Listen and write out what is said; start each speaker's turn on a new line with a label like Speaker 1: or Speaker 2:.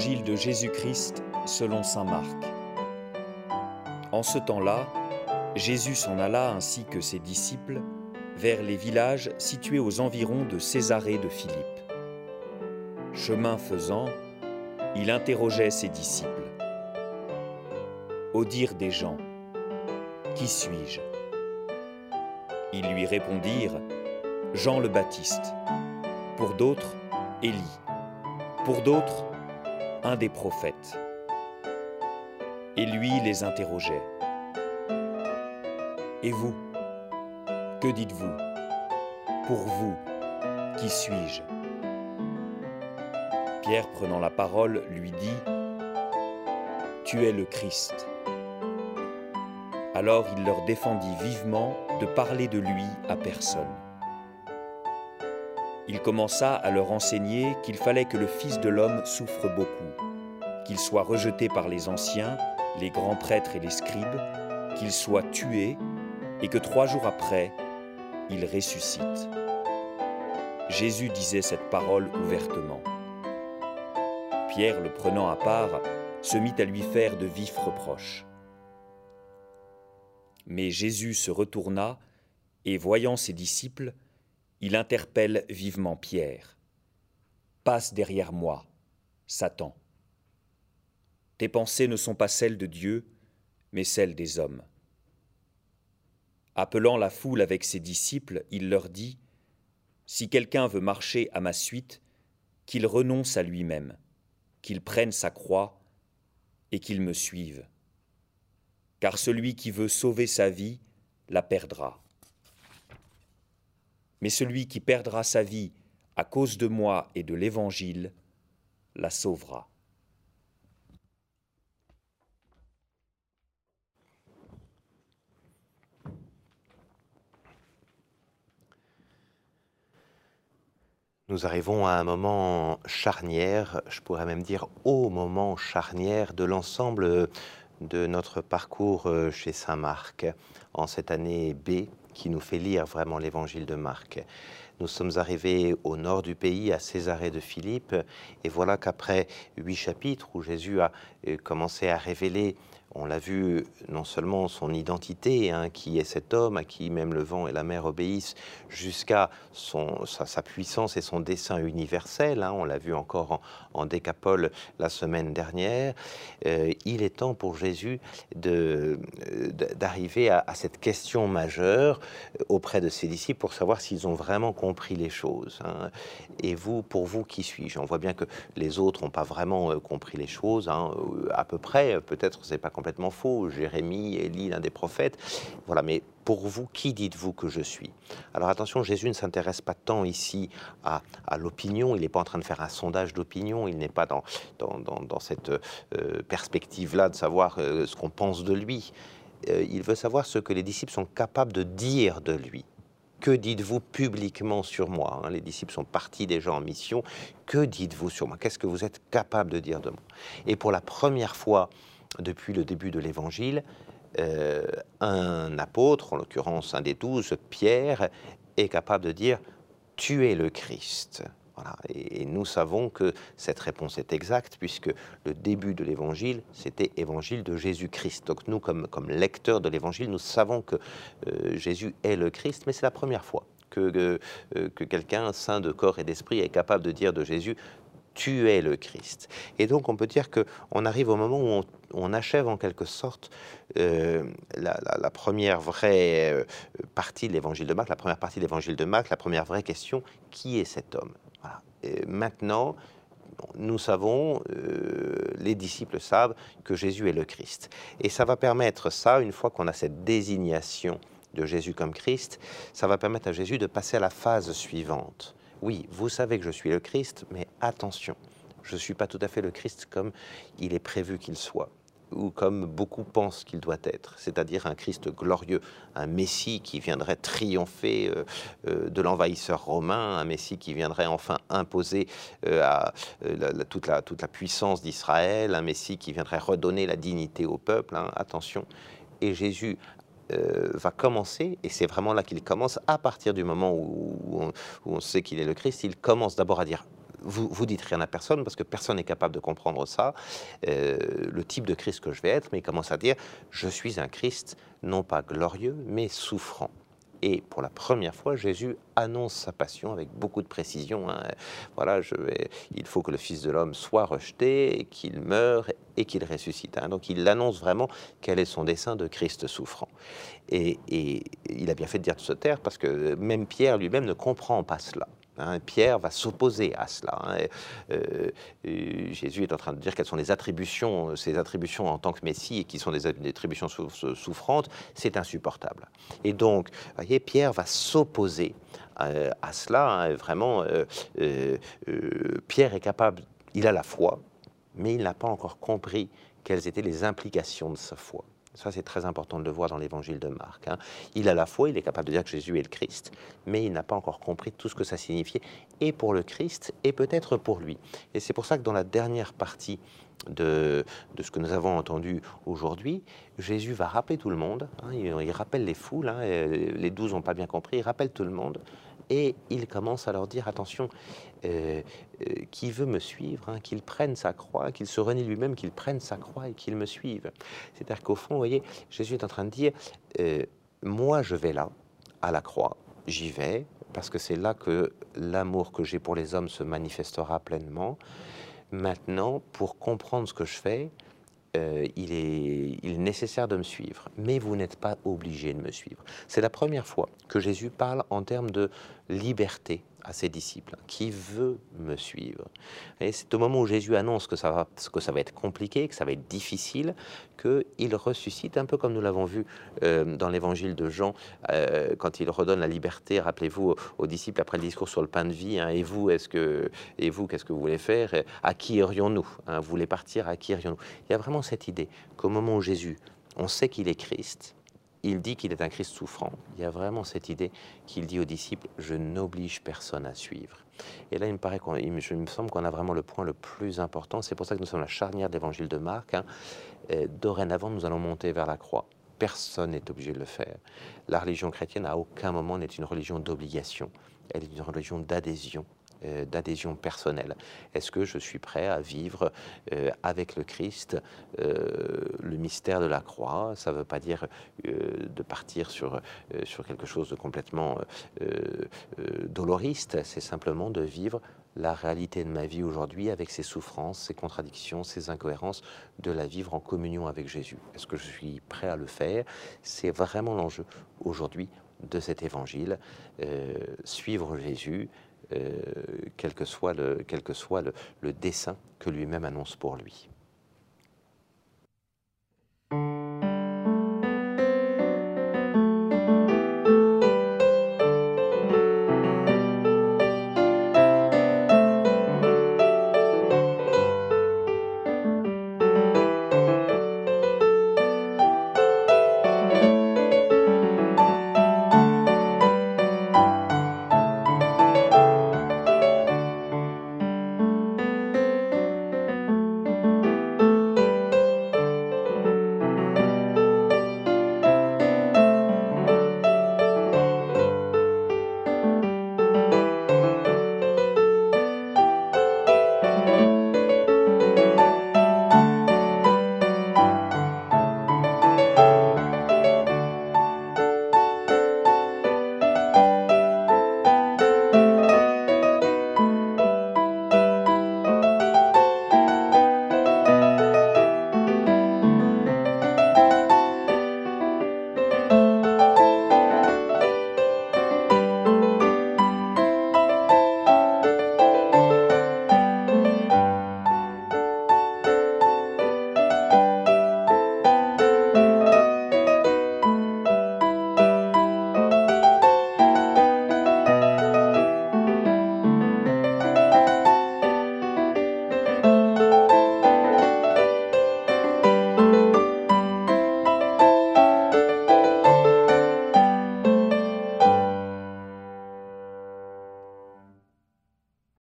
Speaker 1: De Jésus-Christ selon Saint Marc. En ce temps-là, Jésus s'en alla ainsi que ses disciples vers les villages situés aux environs de Césarée de Philippe. Chemin faisant, il interrogeait ses disciples. Au dire des gens, Qui suis-je? Ils lui répondirent, Jean le Baptiste. Pour d'autres, Élie. Pour d'autres, un des prophètes. Et lui les interrogeait. Et vous Que dites-vous Pour vous, qui suis-je? Pierre, prenant la parole, lui dit, Tu es le Christ. Alors il leur défendit vivement de parler de lui à personne. Il commença à leur enseigner qu'il fallait que le Fils de l'homme souffre beaucoup, qu'il soit rejeté par les anciens, les grands prêtres et les scribes, qu'il soit tué, et que trois jours après, il ressuscite. Jésus disait cette parole ouvertement. Pierre, le prenant à part, se mit à lui faire de vifs reproches. Mais Jésus se retourna, et voyant ses disciples, il interpelle vivement Pierre. Passe derrière moi, Satan. Tes pensées ne sont pas celles de Dieu, mais celles des hommes. Appelant la foule avec ses disciples, il leur dit, Si quelqu'un veut marcher à ma suite, qu'il renonce à lui-même, qu'il prenne sa croix et qu'il me suive. Car celui qui veut sauver sa vie la perdra mais celui qui perdra sa vie à cause de moi et de l'Évangile la sauvera.
Speaker 2: Nous arrivons à un moment charnière, je pourrais même dire au moment charnière de l'ensemble de notre parcours euh, chez Saint Marc en cette année B qui nous fait lire vraiment l'évangile de Marc. Nous sommes arrivés au nord du pays, à Césarée de Philippe, et voilà qu'après huit chapitres où Jésus a euh, commencé à révéler on l'a vu non seulement son identité, hein, qui est cet homme à qui même le vent et la mer obéissent, jusqu'à sa, sa, puissance et son dessein universel. Hein, on l'a vu encore en, décapole la semaine dernière. Euh, il est temps pour Jésus d'arriver à, cette question majeure auprès de ses disciples pour savoir s'ils ont vraiment compris les choses. Hein. Et vous, pour vous, qui suis-je? On voit bien que les autres n'ont pas vraiment euh, compris les choses, à peu près. Peut-être c'est pas complètement faux. Jérémie, Élie, l'un des prophètes. Voilà, mais pour vous, qui dites-vous que je suis? Alors attention, Jésus ne s'intéresse pas tant ici à, l'opinion, il n'est pas en train de faire un sondage d'opinion, il n'est pas dans, dans, cette euh, perspective-là de savoir euh, ce qu'on pense de lui. Euh, il veut savoir ce que les disciples sont capables de dire de lui. Que dites-vous publiquement sur moi hein? Les disciples sont partis déjà en mission. Que dites-vous sur moi? Qu'est-ce que vous êtes capable de dire de moi? Et pour la première fois, depuis le début de l'Évangile, euh, un apôtre, en l'occurrence un des douze, Pierre, est capable de dire Tu es le Christ. Et, nous savons que cette réponse est exacte, puisque le début de l'Évangile, c'était Évangile de Jésus-Christ. Donc nous, comme, comme lecteurs de l'Évangile, nous savons que euh, Jésus est le Christ, mais c'est la première fois que, euh, que quelqu'un, saint de corps et d'esprit, est capable de dire de Jésus tu es le Christ. Et donc on peut dire qu'on arrive au moment où on, achève en quelque sorte euh, la, première vraie euh, partie de l'évangile de Marc, la première partie de l'évangile de Marc, la première vraie question, qui est cet homme? Maintenant, nous savons, euh, les disciples savent que Jésus est le Christ. Et ça va permettre ça, une fois qu'on a cette désignation de Jésus comme Christ, ça va permettre à Jésus de passer à la phase suivante. Oui, vous savez que je suis le Christ, mais attention, je ne suis pas tout à fait le Christ comme il est prévu qu'il soit ou comme beaucoup pensent qu'il doit être, c'est-à-dire un Christ glorieux, un Messie qui viendrait triompher euh, euh, de l'envahisseur romain, un Messie qui viendrait enfin imposer euh, à, toute, la, toute, la, puissance d'Israël, un Messie qui viendrait redonner la dignité au peuple, hein, attention. Et Jésus va commencer, et c'est vraiment là qu'il commence, à partir du moment où, on, sait qu'il est le Christ, il commence d'abord à dire vous, dites rien à personne parce que personne n'est capable de comprendre ça, euh, le type de Christ que je vais être, mais il commence à dire Je suis un Christ non pas glorieux, mais souffrant. Et pour la première fois, Jésus annonce sa passion avec beaucoup de précision. hein. Voilà, je il faut que le Fils de l'homme soit rejeté, qu'il meure et qu'il ressuscite. hein. Donc il annonce vraiment quel est son dessein de Christ souffrant. Et, et il a bien fait de dire de se taire parce que même Pierre lui-même ne comprend pas cela. Hein. Pierre va s'opposer à cela. hein. Euh, Jésus est en train de dire quelles sont les attributions, ses attributions en tant que Messie et qui sont des attributions sou- sou- souffrantes. C'est insupportable. Et donc, voyez, Pierre va s'opposer euh, à cela. hein. Vraiment, euh, Pierre est capable, il a la foi, mais il n'a pas encore compris quelles étaient les implications de sa foi. Ça, c'est très important de le voir dans l'évangile de Marc. hein. Il a la foi, il est capable de dire que Jésus est le Christ, mais il n'a pas encore compris tout ce que ça signifiait, et pour le Christ, et peut-être pour lui. Et c'est pour ça que dans la dernière partie de, de ce que nous avons entendu aujourd'hui, Jésus va rappeler tout le monde. hein, il, rappelle les foules, hein, les douze n'ont pas bien compris, il rappelle tout le monde. Et il commence à leur dire attention, euh, euh, qui veut me suivre, hein, qu'il prenne sa croix, qu'il se renie lui-même, qu'il prenne sa croix et qu'il me suive. C'est-à-dire qu'au fond, vous voyez, Jésus est en train de dire euh, moi je vais là, à la croix, j'y vais, parce que c'est là que l'amour que j'ai pour les hommes se manifestera pleinement. Maintenant, pour comprendre ce que je fais, euh, il, est, il est nécessaire de me suivre, mais vous n'êtes pas obligé de me suivre. C'est la première fois que Jésus parle en termes de liberté à ses disciples. Qui veut me suivre Et c'est au moment où Jésus annonce que ça, va, que ça va être compliqué, que ça va être difficile, qu'il ressuscite, un peu comme nous l'avons vu euh, dans l'évangile de Jean, euh, quand il redonne la liberté, rappelez-vous, aux, aux disciples après le discours sur le pain de vie, hein, et vous, est-ce que, et vous, qu'est-ce que vous voulez faire À qui irions-nous hein, Vous voulez partir, à qui irions-nous? Il y a vraiment cette idée qu'au moment où Jésus, on sait qu'il est Christ, il dit qu'il est un Christ souffrant. Il y a vraiment cette idée qu'il dit aux disciples Je n'oblige personne à suivre. Et là, il me paraît me, semble qu'on a vraiment le point le plus important. C'est pour ça que nous sommes la charnière de l'évangile de Marc. hein. Euh, dorénavant, nous allons monter vers la croix. Personne n'est obligé de le faire. La religion chrétienne, à aucun moment, n'est une religion d'obligation. Elle est une religion d'adhésion d'adhésion personnelle. Est-ce que je suis prêt à vivre euh, avec le Christ euh, le mystère de la croix? Ça ne veut pas dire euh, de partir sur, euh, sur quelque chose de complètement euh, euh, doloriste, c'est simplement de vivre la réalité de ma vie aujourd'hui avec ses souffrances, ses contradictions, ses incohérences, de la vivre en communion avec Jésus. Est-ce que je suis prêt à le faire? C'est vraiment l'enjeu aujourd'hui de cet évangile. Euh, suivre Jésus, euh, quel que soit le, quel que soit le, le dessein que lui-même annonce pour lui.